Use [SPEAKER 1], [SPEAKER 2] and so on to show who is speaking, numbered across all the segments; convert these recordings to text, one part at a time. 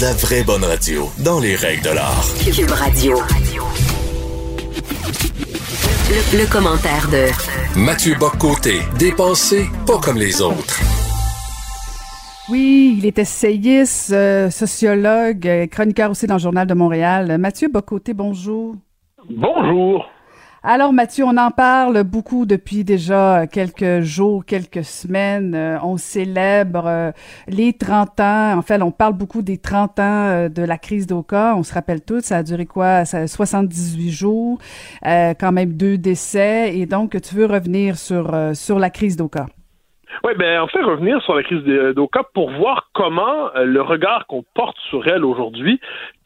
[SPEAKER 1] La vraie bonne radio, dans les règles de l'art.
[SPEAKER 2] Cube Radio. Le, le commentaire de
[SPEAKER 1] Mathieu Boccoté, dépensé pas comme les autres.
[SPEAKER 3] Oui, il est essayiste, euh, sociologue, euh, chroniqueur aussi dans le Journal de Montréal. Mathieu Bocoté, bonjour.
[SPEAKER 4] Bonjour.
[SPEAKER 3] Alors Mathieu, on en parle beaucoup depuis déjà quelques jours, quelques semaines. Euh, on célèbre euh, les 30 ans. En fait, on parle beaucoup des 30 ans euh, de la crise d'Oka. On se rappelle tous, ça a duré quoi? Ça a 78 jours, quand même deux décès. Et donc, tu veux revenir sur, sur la crise d'Oka.
[SPEAKER 4] Oui, ben en fait, revenir sur la crise d'Oka pour voir comment le regard qu'on porte sur elle aujourd'hui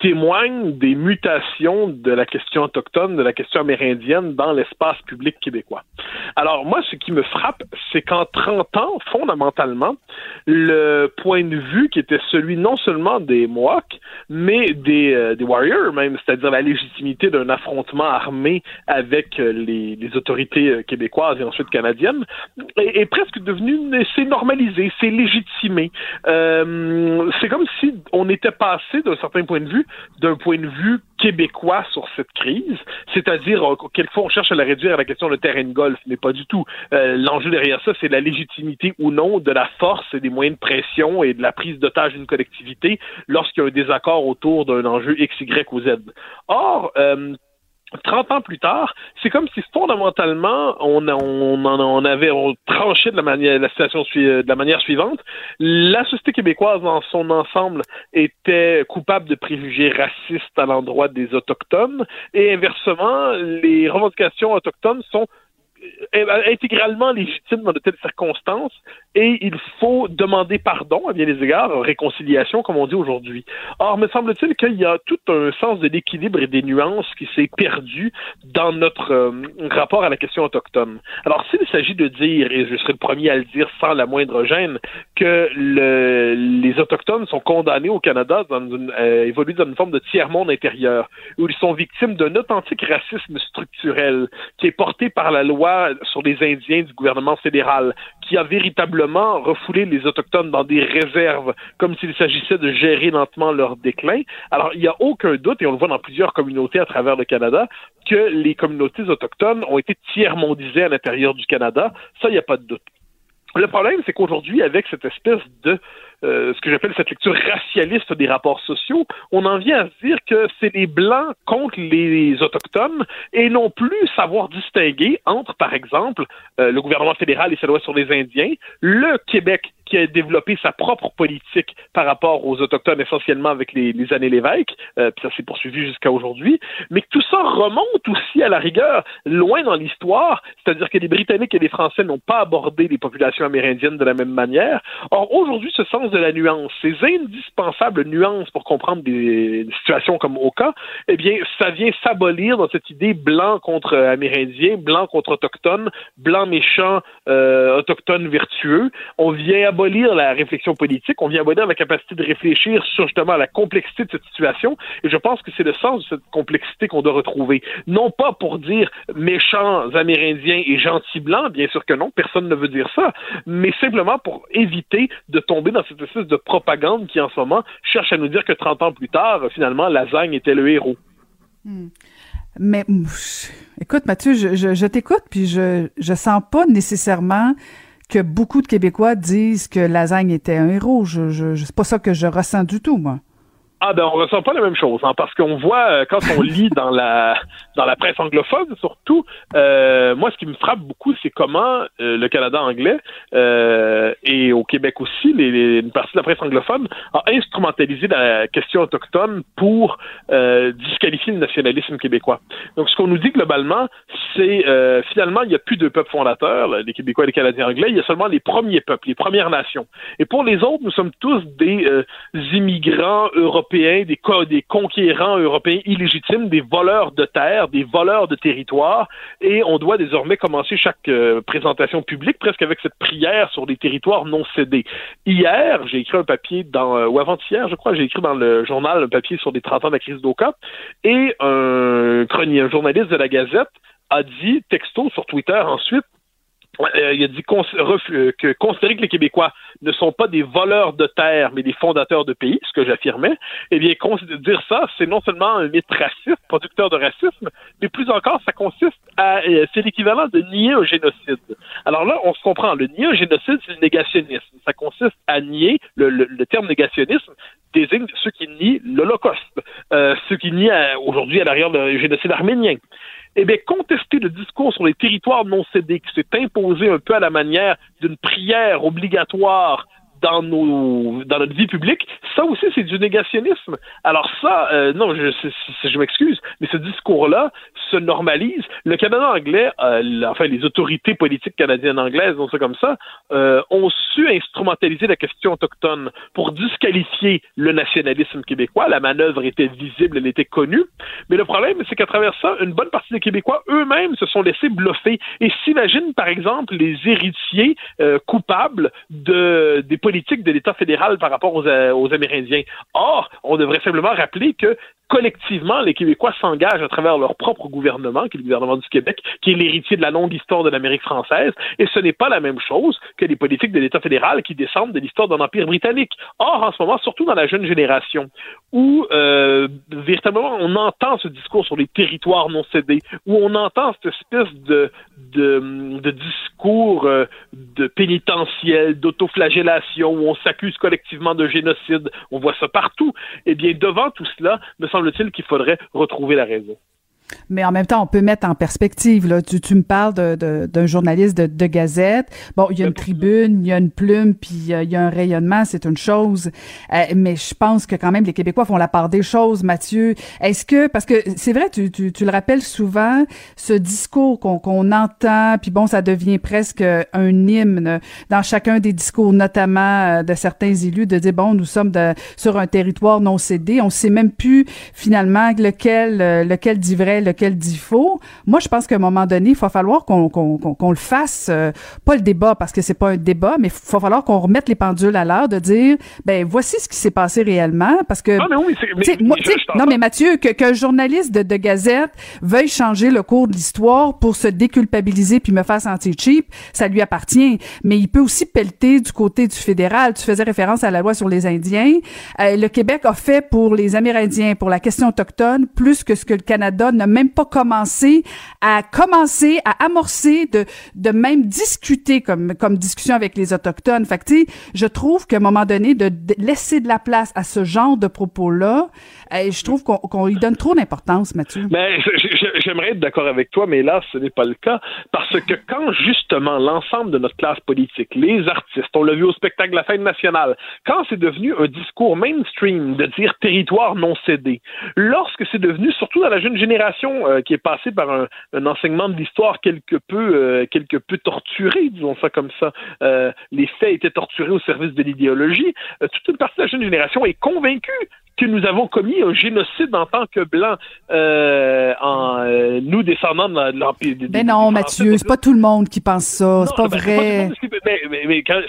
[SPEAKER 4] témoigne des mutations de la question autochtone, de la question amérindienne dans l'espace public québécois. Alors moi, ce qui me frappe, c'est qu'en 30 ans, fondamentalement, le point de vue qui était celui non seulement des Mohawks, mais des, euh, Warriors même, c'est-à-dire la légitimité d'un affrontement armé avec euh, les, autorités euh, québécoises et ensuite canadiennes, est presque devenu, c'est normalisé, c'est légitimé. Euh, c'est comme si on était passé d'un certain point de vue d'un point de vue québécois sur cette crise, c'est-à-dire euh, quelquefois on cherche à la réduire à la question de terrain de golf, mais pas du tout. Euh, L'enjeu derrière ça, c'est la légitimité ou non de la force et des moyens de pression et de la prise d'otage d'une collectivité lorsqu'il y a un désaccord autour d'un enjeu X, Y ou Z. Or, euh, 30 ans plus tard, c'est comme si fondamentalement on, on, on avait on tranché de la manière la situation de la manière suivante. La société québécoise dans son ensemble était coupable de préjugés racistes à l'endroit des autochtones et inversement, les revendications autochtones sont intégralement légitime dans de telles circonstances et il faut demander pardon à bien des égards, réconciliation comme on dit aujourd'hui. Or, me semble-t-il qu'il y a tout un sens de l'équilibre et des nuances qui s'est perdu dans notre euh, rapport à la question autochtone. Alors, s'il s'agit de dire, et je serai le premier à le dire sans la moindre gêne, que le, les autochtones sont condamnés au Canada dans une, euh, évoluent dans une forme de tiers-monde intérieur, où ils sont victimes d'un authentique racisme structurel qui est porté par la loi sur les Indiens du gouvernement fédéral, qui a véritablement refoulé les Autochtones dans des réserves, comme s'il s'agissait de gérer lentement leur déclin. Alors, il n'y a aucun doute, et on le voit dans plusieurs communautés à travers le Canada, que les communautés autochtones ont été tiers-mondisées à l'intérieur du Canada. Ça, il n'y a pas de doute. Le problème, c'est qu'aujourd'hui, avec cette espèce de euh, ce que j'appelle cette lecture racialiste des rapports sociaux, on en vient à se dire que c'est les Blancs contre les Autochtones et non plus savoir distinguer entre, par exemple, euh, le gouvernement fédéral et sa loi sur les Indiens, le Québec qui a développé sa propre politique par rapport aux Autochtones, essentiellement avec les, années Lévesque, euh, puis ça s'est poursuivi jusqu'à aujourd'hui, mais que tout ça remonte aussi à la rigueur loin dans l'histoire, c'est-à-dire que les Britanniques et les Français n'ont pas abordé les populations amérindiennes de la même manière. Or, aujourd'hui, ce sens de la nuance, ces indispensables nuances pour comprendre des, situations comme Oka, eh bien, ça vient s'abolir dans cette idée blanc contre amérindien, blanc contre autochtone, blanc méchant, euh, autochtone vertueux. On vient abolir la réflexion politique, on vient abolir la capacité de réfléchir sur justement la complexité de cette situation, et je pense que c'est le sens de cette complexité qu'on doit retrouver. Non pas pour dire méchants amérindiens et gentils blancs, bien sûr que non, personne ne veut dire ça, mais simplement pour éviter de tomber dans cette espèce de propagande qui en ce moment cherche à nous dire que 30 ans plus tard, finalement, Lasagne était le héros.
[SPEAKER 3] Hmm. Mais écoute, Mathieu, je, je, t'écoute, puis je, je sens pas nécessairement que beaucoup de Québécois disent que Lasagne était un héros. Je, je, c'est pas ça que je ressens du tout, moi.
[SPEAKER 4] Ah ben on ressent pas la même chose, hein, parce qu'on voit euh, quand on lit dans la dans la presse anglophone surtout, euh, moi ce qui me frappe beaucoup c'est comment euh, le Canada anglais euh, et au Québec aussi, les, les, une partie de la presse anglophone a instrumentalisé la question autochtone pour disqualifier le nationalisme québécois. Donc ce qu'on nous dit globalement, c'est finalement il n'y a plus de peuples fondateurs, les Québécois et les Canadiens anglais, il y a seulement les premiers peuples, les Premières Nations. Et pour les autres, nous sommes tous des immigrants européens Des, conquérants européens illégitimes, des voleurs de terre, des voleurs de territoire, et on doit désormais commencer chaque euh, présentation publique presque avec cette prière sur des territoires non cédés. Hier, j'ai écrit un papier dans, euh, ou avant-hier, je crois, j'ai écrit dans le journal un papier sur des 30 ans de la crise d'Oka, et un, un journaliste de la Gazette a dit, texto sur Twitter ensuite, euh, il a dit euh, que considérer que les Québécois ne sont pas des voleurs de terre, mais des fondateurs de pays, ce que j'affirmais, eh bien, dire ça, c'est non seulement un mythe raciste, producteur de racisme, mais plus encore, ça consiste à, euh, c'est l'équivalent de nier un génocide. Alors là, on se comprend, le nier un génocide, c'est le négationnisme. Ça consiste à nier, le, le, terme négationnisme désigne ceux qui nient l'Holocauste, euh, ceux qui nient aujourd'hui à l'arrière le génocide arménien. Eh bien, contester le discours sur les territoires non cédés qui s'est imposé un peu à la manière d'une prière obligatoire dans notre vie publique, ça aussi c'est du négationnisme. Alors ça, euh, non, je, m'excuse, mais ce discours-là se normalise. Le Canada anglais, euh, enfin les autorités politiques canadiennes anglaises, on ça comme ça, euh, ont su instrumentaliser la question autochtone pour disqualifier le nationalisme québécois. La manœuvre était visible, elle était connue, mais le problème c'est qu'à travers ça, une bonne partie des Québécois eux-mêmes se sont laissés bluffer et s'imaginent par exemple les héritiers coupables de des politiques politique de l'État fédéral par rapport aux, euh, aux Amérindiens. Or, on devrait simplement rappeler que collectivement, les Québécois s'engagent à travers leur propre gouvernement, qui est le gouvernement du Québec, qui est l'héritier de la longue histoire de l'Amérique française, et ce n'est pas la même chose que les politiques de l'État fédéral qui descendent de l'histoire de l'Empire britannique. Or, en ce moment, surtout dans la jeune génération, où euh, véritablement on entend ce discours sur les territoires non cédés, où on entend cette espèce de, de, discours euh, de pénitentiel, d'autoflagellation, où on s'accuse collectivement de génocide, on voit ça partout. Eh bien, devant tout cela, me semble-t-il qu'il faudrait retrouver la raison.
[SPEAKER 3] Mais en même temps, on peut mettre en perspective. Là, tu, tu me parles d'un journaliste de, de, Gazette. Bon, il y a une tribune, il y a une plume, puis euh, il y a un rayonnement, c'est une chose. Euh, mais je pense que quand même les Québécois font la part des choses, Mathieu. Est-ce que parce que c'est vrai, tu, tu, tu, le rappelles souvent, ce discours qu'on qu'on entend, puis bon, ça devient presque un hymne dans chacun des discours, notamment euh, de certains élus, de dire bon, nous sommes de, sur un territoire non cédé. On sait même plus finalement lequel lequel dit vrai lequel dit faux. Moi, je pense qu'à un moment donné, il va falloir qu'on qu'on le fasse, euh, pas le débat parce que c'est pas un débat, mais il va falloir qu'on remette les pendules à l'heure de dire, ben voici ce qui s'est passé réellement, parce que
[SPEAKER 4] non, mais oui,
[SPEAKER 3] non mais Mathieu, que qu'un journaliste de, de, Gazette veuille changer le cours de l'histoire pour se déculpabiliser puis me faire sentir cheap, ça lui appartient. Mais il peut aussi pelleter du côté du fédéral. Tu faisais référence à la loi sur les Indiens. Euh, le Québec a fait pour les Amérindiens, pour la question autochtone, plus que ce que le Canada même pas commencé à commencer à amorcer de de même discuter comme comme discussion avec les autochtones. Fait que, je trouve qu'à un moment donné de, laisser de la place à ce genre de propos là, euh, je trouve qu'on qu'on lui donne trop d'importance, Mathieu.
[SPEAKER 4] Ben, j'aimerais être d'accord avec toi, mais là, ce n'est pas le cas parce que quand justement l'ensemble de notre classe politique, les artistes, on l'a vu au spectacle la fête nationale, quand c'est devenu un discours mainstream de dire territoire non cédé, lorsque c'est devenu surtout dans la jeune génération euh, qui est passée par un, enseignement de l'histoire quelque peu euh, quelque peu torturé, disons ça comme ça. Euh, les faits étaient torturés au service de l'idéologie. toute une partie de la jeune génération est convaincue que nous avons commis un génocide en tant que blancs, euh, en euh, nous descendants de l'empire.
[SPEAKER 3] Ben non, Mathieu, c'est pas tout le monde qui pense ça, c'est pas ben, vrai.
[SPEAKER 4] mais, mais, quand,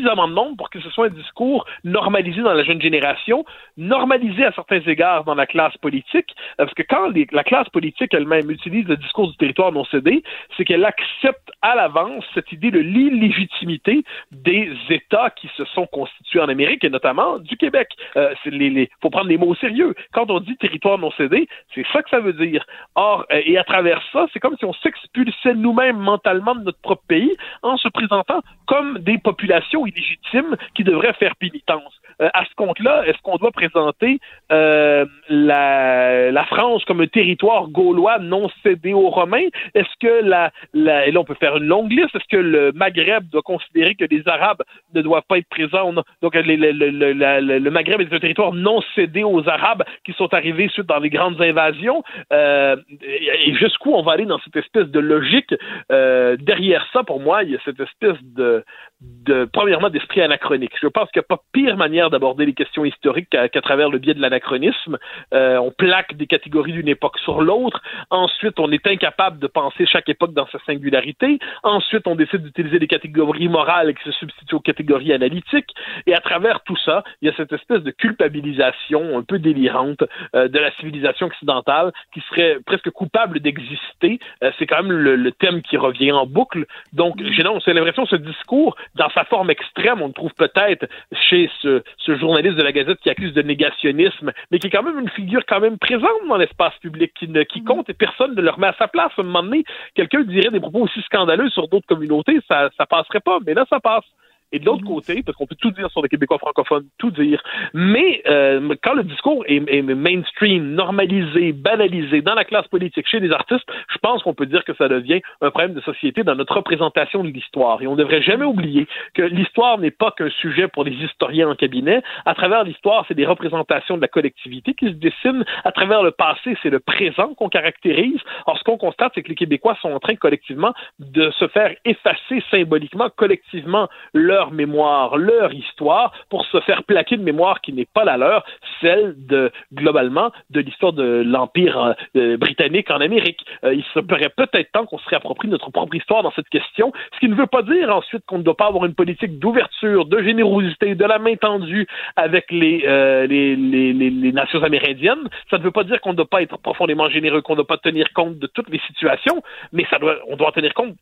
[SPEAKER 4] suffisamment de monde pour que ce soit un discours normalisé dans la jeune génération, normalisé à certains égards dans la classe politique, parce que quand la classe politique elle-même utilise le discours du territoire non cédé, c'est qu'elle accepte à l'avance cette idée de l'illégitimité des États qui se sont constitués en Amérique et notamment du Québec. Euh, les, les, prendre les mots au sérieux. Quand on dit territoire non cédé, c'est ça que ça veut dire. Or, euh, et à travers ça, c'est comme si on s'expulsait nous-mêmes mentalement de notre propre pays en se présentant comme des populations illégitimes qui devraient faire pénitence. Euh, à ce compte-là, est-ce qu'on doit présenter euh, la, la, France comme un territoire gaulois non cédé aux Romains? Est-ce que la, la, et là on peut faire une longue liste, est-ce que le Maghreb doit considérer que les Arabes ne doivent pas être présents? Donc le, le, le Maghreb est un territoire non cédé aux Arabes qui sont arrivés suite dans les grandes invasions. Euh, et jusqu'où on va aller dans cette espèce de logique? Euh, derrière ça, pour moi, il y a cette espèce de de, premièrement, d'esprit anachronique. Je pense qu'il n'y a pas pire manière d'aborder les questions historiques qu'à travers le biais de l'anachronisme. Euh, on plaque des catégories d'une époque sur l'autre. Ensuite, on est incapable de penser chaque époque dans sa singularité. Ensuite, on décide d'utiliser des catégories morales qui se substituent aux catégories analytiques. Et à travers tout ça, il y a cette espèce de culpabilisation un peu délirante euh, de la civilisation occidentale qui serait presque coupable d'exister. Euh, c'est quand même le, thème qui revient en boucle. Donc, j'ai l'impression que ce discours dans sa forme extrême, on le trouve peut-être chez ce, ce, journaliste de la Gazette qui accuse de négationnisme, mais qui est quand même une figure quand même présente dans l'espace public, qui, ne, qui compte et personne ne le remet à sa place. À un moment donné, quelqu'un dirait des propos aussi scandaleux sur d'autres communautés, ça, ça passerait pas, mais là, ça passe. Et de l'autre côté, parce qu'on peut tout dire sur les Québécois francophones, tout dire, mais euh, quand le discours est, est, mainstream, normalisé, banalisé dans la classe politique, chez les artistes, je pense qu'on peut dire que ça devient un problème de société dans notre représentation de l'histoire. Et on ne devrait jamais oublier que l'histoire n'est pas qu'un sujet pour les historiens en cabinet. À travers l'histoire, c'est des représentations de la collectivité qui se dessinent. À travers le passé, c'est le présent qu'on caractérise. Alors, ce qu'on constate, c'est que les Québécois sont en train collectivement de se faire effacer symboliquement, collectivement, leur leur mémoire, leur histoire, pour se faire plaquer une mémoire qui n'est pas la leur, celle de, globalement, de l'histoire de l'Empire euh, britannique en Amérique. Euh, il serait peut-être temps qu'on se réapproprie notre propre histoire dans cette question, ce qui ne veut pas dire ensuite qu'on ne doit pas avoir une politique d'ouverture, de générosité, de la main tendue avec les, euh, les, les, les, nations amérindiennes. Ça ne veut pas dire qu'on ne doit pas être profondément généreux, qu'on ne doit pas tenir compte de toutes les situations, mais ça doit, on doit tenir compte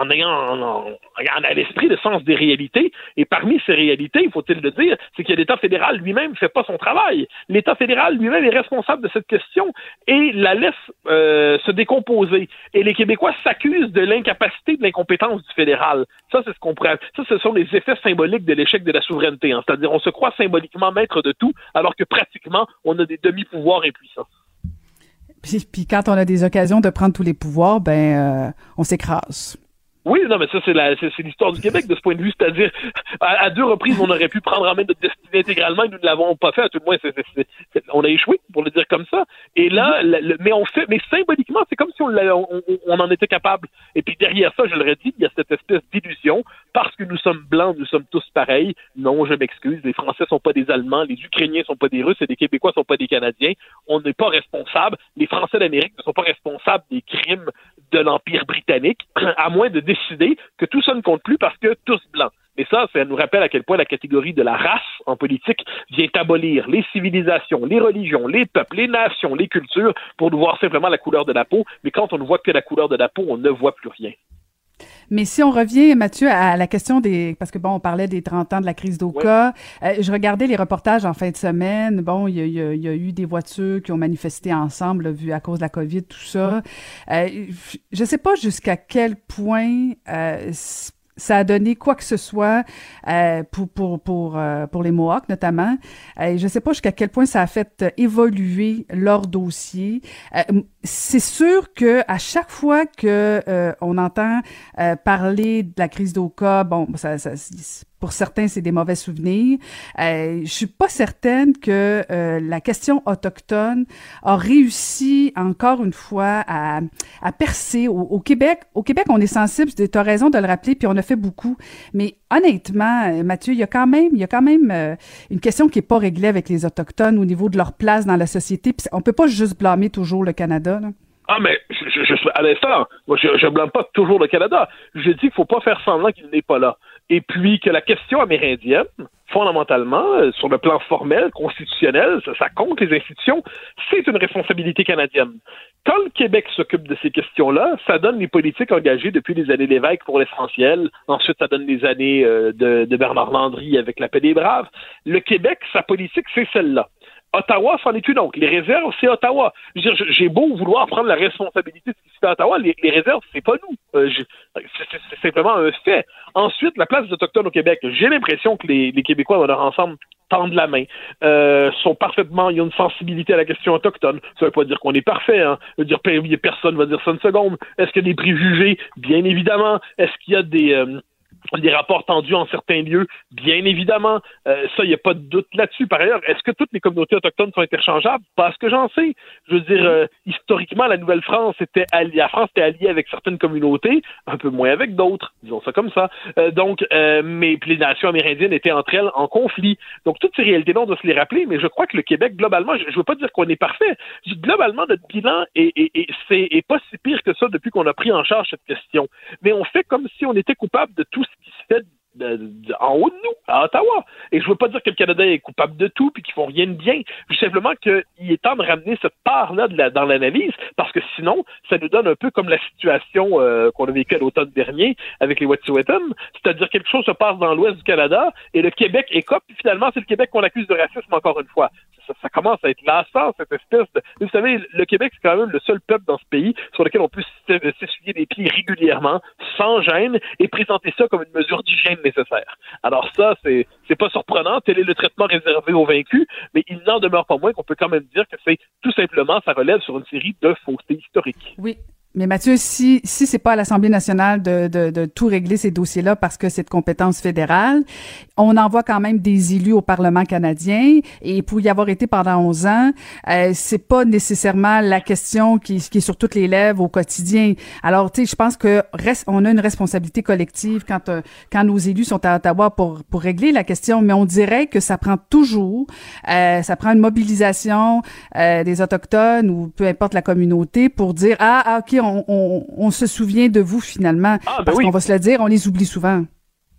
[SPEAKER 4] en ayant en, en, en à l'esprit le sens des réalités et parmi ces réalités, faut-il le dire, c'est que l'État fédéral lui-même ne fait pas son travail. L'État fédéral lui-même est responsable de cette question et la laisse euh, se décomposer. Et les Québécois s'accusent de l'incapacité, de l'incompétence du fédéral. Ça, c'est ce qu'on pourrait... Ça, ce sont les effets symboliques de l'échec de la souveraineté. Hein. C'est-à-dire, on se croit symboliquement maître de tout, alors que pratiquement, on a des demi-pouvoirs impuissants.
[SPEAKER 3] Puis, puis, quand on a des occasions de prendre tous les pouvoirs, ben, euh, on s'écrase.
[SPEAKER 4] Oui, non, mais ça, c'est, la, c'est, l'histoire du Québec de ce point de vue. C'est-à-dire, à, deux reprises, on aurait pu prendre en main notre destinée intégralement et nous ne l'avons pas fait. À tout le moins, on a échoué, pour le dire comme ça. Et là, mm-hmm. mais on fait, mais symboliquement, c'est comme si on, on, on, en était capable. Et puis derrière ça, je le redis, il y a cette espèce d'illusion. Parce que nous sommes blancs, nous sommes tous pareils. Non, je m'excuse. Les Français sont pas des Allemands, les Ukrainiens sont pas des Russes et les Québécois sont pas des Canadiens. On n'est pas responsable. Les Français d'Amérique ne sont pas responsables des crimes de l'Empire britannique, à moins de décider que tout ça ne compte plus parce que tous blancs. Et ça, ça nous rappelle à quel point la catégorie de la race en politique vient abolir les civilisations, les religions, les peuples, les nations, les cultures pour nous voir simplement la couleur de la peau. Mais quand on ne voit que la couleur de la peau, on ne voit plus rien.
[SPEAKER 3] Mais si on revient, Mathieu, à la question des... Parce que, bon, on parlait des 30 ans de la crise d'Oka. Euh, je regardais les reportages en fin de semaine. Bon, il y a, y a, eu des voitures qui ont manifesté ensemble, vu à cause de la COVID, tout ça. Euh, je sais pas jusqu'à quel point... Euh, ça a donné quoi que ce soit euh, pour pour pour euh, pour les Mohawks notamment. Euh, je ne sais pas jusqu'à quel point ça a fait évoluer leur dossier. Euh, c'est sûr que à chaque fois que on entend parler de la crise d'Oka, bon, ça, ça pour certains, c'est des mauvais souvenirs. Euh, je suis pas certaine que euh, la question autochtone a réussi encore une fois à, à percer au, Québec. Au Québec, on est sensible. Tu as raison de le rappeler, puis on a fait beaucoup. Mais honnêtement, euh, Mathieu, il y a quand même, il y a quand même euh, une question qui est pas réglée avec les autochtones au niveau de leur place dans la société. On peut pas juste blâmer toujours le Canada.
[SPEAKER 4] Ah, mais je, je, à l'instant, je, je blâme pas toujours le Canada. Je dis qu'il faut pas faire semblant qu'il n'est pas là et puis que la question amérindienne, fondamentalement, euh, sur le plan formel, constitutionnel, ça, compte les institutions, c'est une responsabilité canadienne. Quand le Québec s'occupe de ces questions-là, ça donne les politiques engagées depuis les années Lévesque pour l'essentiel. Ensuite, ça donne les années euh, de, de Bernard Landry avec la paix des braves. Le Québec, sa politique, c'est celle-là. Ottawa, c'en est une autre. Les réserves, c'est Ottawa. J'ai beau vouloir prendre la responsabilité de ce qui se fait à Ottawa, les, réserves, c'est pas nous. Euh, c'est simplement un fait. Ensuite, la place des Autochtones au Québec. J'ai l'impression que les, Québécois, dans leur ensemble, tendent la main, euh, sont parfaitement, il y a une sensibilité à la question autochtone. Ça veut pas dire qu'on est parfait, hein. Ça veut dire personne va dire ça une seconde. Est-ce qu'il y a des préjugés? Bien évidemment. Est-ce qu'il y a des, euh, des rapports tendus en certains lieux, bien évidemment. Euh, ça, il n'y a pas de doute là-dessus. Par ailleurs, est-ce que toutes les communautés autochtones sont interchangeables? Pas ce que j'en sais. Je veux dire, euh, historiquement, la Nouvelle-France était alliée, la France était alliée avec certaines communautés, un peu moins avec d'autres, disons ça comme ça. Euh, donc, mais puis les nations amérindiennes étaient entre elles en conflit. Donc, toutes ces réalités-là, on doit se les rappeler, mais je crois que le Québec, globalement, je ne veux pas dire qu'on est parfait. Globalement, notre bilan est, est, c'est, est pas si pire que ça depuis qu'on a pris en charge cette question. Mais on fait comme si on était coupable de tout ce qui se fait en haut de nous, à Ottawa. Et je veux pas dire que le Canada est coupable de tout puis qu'ils font rien de bien. Je simplement qu'il est temps de ramener cette part-là dans l'analyse parce que sinon, ça nous donne un peu comme la situation euh, qu'on a vécue à l'automne dernier avec les Wet'suwet'en, c'est-à-dire quelque chose se passe dans l'ouest du Canada et le Québec écope puis finalement c'est le Québec qu'on accuse de racisme encore une fois. Ça, commence à être lassant, cette espèce. Vous savez, le Québec, c'est quand même le seul peuple dans ce pays sur lequel on peut s'essuyer les pieds régulièrement, sans gêne, et présenter ça comme une mesure d'hygiène nécessaire. Alors ça, c'est pas surprenant, tel est le traitement réservé aux vaincus, mais il n'en demeure pas moins qu'on peut quand même dire que c'est tout simplement, ça relève sur une série de faussetés historiques.
[SPEAKER 3] Oui, mais Mathieu, si si c'est pas à l'Assemblée nationale de, de, de, tout régler ces dossiers-là parce que c'est de compétence fédérale, on envoie quand même des élus au Parlement canadien et pour y avoir été pendant 11 ans, euh, c'est pas nécessairement la question qui, qui est sur toutes les lèvres au quotidien. Alors, tu sais, je pense que reste, on a une responsabilité collective quand euh, quand nos élus sont à Ottawa pour pour régler la question, mais on dirait que ça prend toujours, euh, ça prend une mobilisation euh, des autochtones ou peu importe la communauté pour dire ah, ah ok on, se souvient de vous finalement. Ah, ben parce qu'on va se le dire, on les oublie souvent.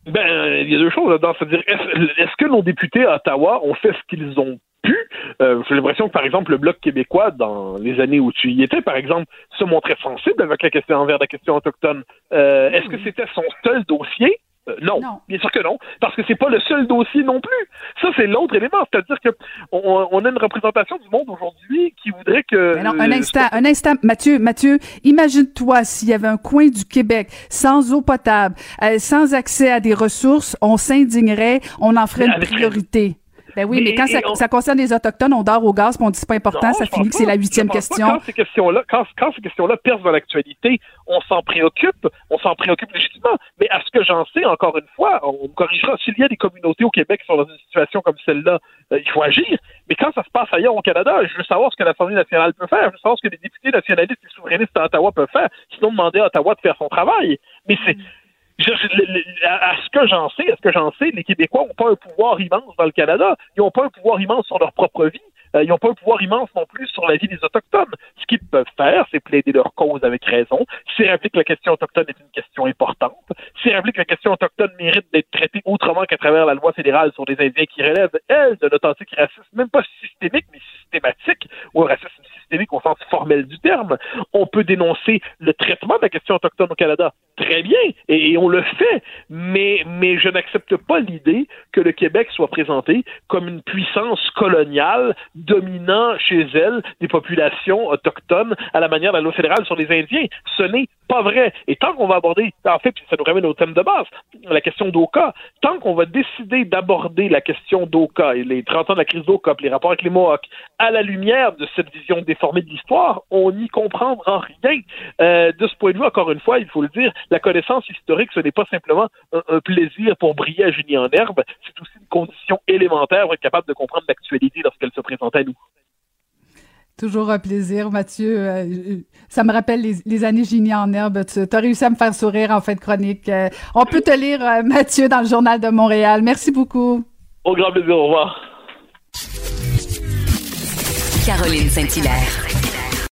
[SPEAKER 4] Ben, il y a deux choses là-dedans. C'est-à-dire, est-ce, que nos députés à Ottawa ont fait ce qu'ils ont pu? Euh, j'ai l'impression que, par exemple, le Bloc québécois, dans les années où tu y étais, par exemple, se montrait sensible avec la question envers la question autochtone. Euh, est-ce que c'était son seul dossier? Euh, non. bien sûr que non, parce que c'est pas le seul dossier non plus. Ça, c'est l'autre élément, c'est-à-dire que on, a une représentation du monde aujourd'hui qui voudrait que.
[SPEAKER 3] un instant, un instant, Mathieu, Mathieu, imagine-toi s'il y avait un coin du Québec sans eau potable, euh, sans accès à des ressources, on s'indignerait, on en ferait une priorité. Ben oui, mais, quand ça, concerne les Autochtones, on dort au gaz, puis on dit c'est pas important, ça finit que c'est la huitième question.
[SPEAKER 4] Quand ces questions-là, quand, ces questions-là percent dans l'actualité, on s'en préoccupe, on s'en préoccupe légitimement. Mais à ce que j'en sais, encore une fois, on corrigera. S'il y a des communautés au Québec qui sont dans une situation comme celle-là, euh, il faut agir. Mais quand ça se passe ailleurs au Canada, je veux savoir ce que l'Assemblée nationale peut faire. Je veux savoir ce que les députés nationalistes et souverainistes à Ottawa peuvent faire. Sinon, demander à Ottawa de faire son travail. Mais c'est à ce que j'en sais, à ce que j'en sais, les Québécois n'ont pas un pouvoir immense dans le Canada. Ils n'ont pas un pouvoir immense sur leur propre vie. Euh, ils n'ont pas un pouvoir immense non plus sur la vie des Autochtones. Ce qu'ils peuvent faire, c'est plaider leur cause avec raison. C'est rappeler que la question autochtone est une question importante. C'est rappeler que la question autochtone mérite d'être traitée autrement qu'à travers la loi fédérale sur les Indiens qui relève, elle, de l'authentique racisme, même pas systémique, mais systématique, ou un racisme systémique au sens formel du terme. On peut dénoncer le traitement de la question autochtone au Canada. Très bien, et, on le fait, mais, mais je n'accepte pas l'idée que le Québec soit présenté comme une puissance coloniale dominant chez elle des populations autochtones à la manière de la loi fédérale sur les Indiens. Ce n'est pas vrai. Et tant qu'on va aborder, en fait, ça nous ramène au thème de base, la question d'Oka, tant qu'on va décider d'aborder la question d'Oka et les 30 ans de la crise d'Oka, les rapports avec les Mohawks, à la lumière de cette vision déformée de l'histoire, on n'y comprendra rien. Euh, de ce point de vue, encore une fois, il faut le dire, la connaissance historique, ce n'est pas simplement un, plaisir pour briller à Julie en herbe, c'est aussi une condition élémentaire pour être capable de comprendre l'actualité lorsqu'elle se présente à nous.
[SPEAKER 3] Toujours un plaisir, Mathieu. Euh, ça me rappelle les, années Génie en herbe. Tu as réussi à me faire sourire en fin de chronique. Euh, on peut te lire, euh, Mathieu, dans le Journal de Montréal. Merci beaucoup.
[SPEAKER 4] Au grand plaisir. Au revoir.
[SPEAKER 2] Caroline Saint-Hilaire.